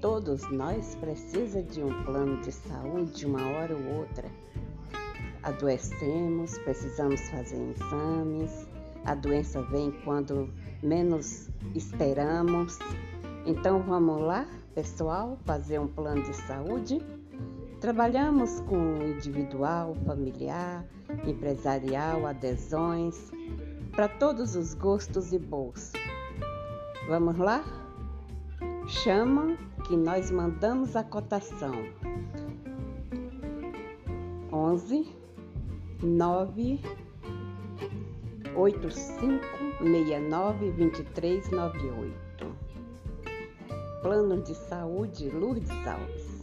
Todos nós precisa de um plano de saúde uma hora ou outra. Adoecemos, precisamos fazer exames, a doença vem quando menos esperamos. Então vamos lá, pessoal, fazer um plano de saúde? Trabalhamos com individual, familiar, empresarial, adesões, para todos os gostos e bolsos. Vamos lá? Chama que nós mandamos a cotação. 11 9 8569 2398. Plano de Saúde Lourdes Alves.